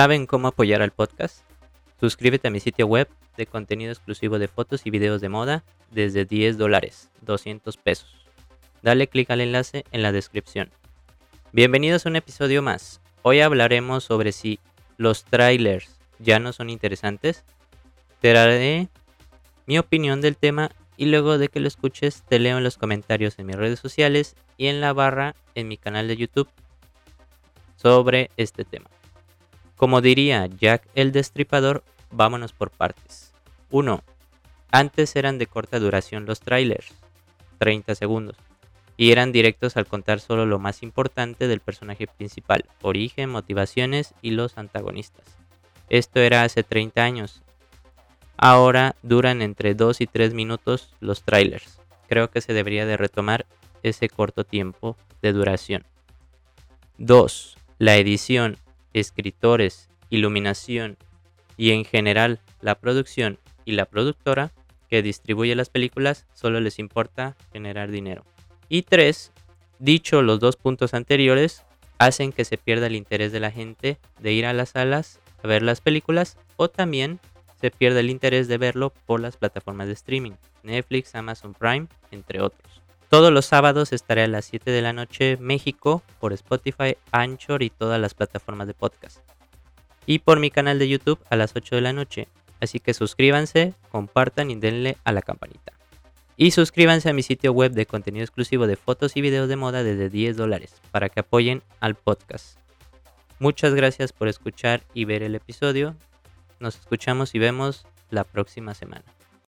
¿Saben cómo apoyar al podcast? Suscríbete a mi sitio web de contenido exclusivo de fotos y videos de moda desde 10 dólares, 200 pesos. Dale clic al enlace en la descripción. Bienvenidos a un episodio más. Hoy hablaremos sobre si los trailers ya no son interesantes. Te daré mi opinión del tema y luego de que lo escuches te leo en los comentarios en mis redes sociales y en la barra en mi canal de YouTube sobre este tema. Como diría Jack el Destripador, vámonos por partes. 1. Antes eran de corta duración los trailers, 30 segundos, y eran directos al contar solo lo más importante del personaje principal, origen, motivaciones y los antagonistas. Esto era hace 30 años. Ahora duran entre 2 y 3 minutos los trailers. Creo que se debería de retomar ese corto tiempo de duración. 2. La edición, escritores, iluminación y en general la producción y la productora que distribuye las películas solo les importa generar dinero. Y 3. Dicho los dos puntos anteriores, hacen que se pierda el interés de la gente de ir a las salas a ver las películas o también se pierde el interés de verlo por las plataformas de streaming, Netflix, Amazon Prime, entre otros. Todos los sábados estaré a las 7 de la noche México por Spotify, Anchor y todas las plataformas de podcast. Y por mi canal de YouTube a las 8 de la noche. Así que suscríbanse, compartan y denle a la campanita. Y suscríbanse a mi sitio web de contenido exclusivo de fotos y videos de moda desde 10 dólares para que apoyen al podcast. Muchas gracias por escuchar y ver el episodio. Nos escuchamos y vemos la próxima semana.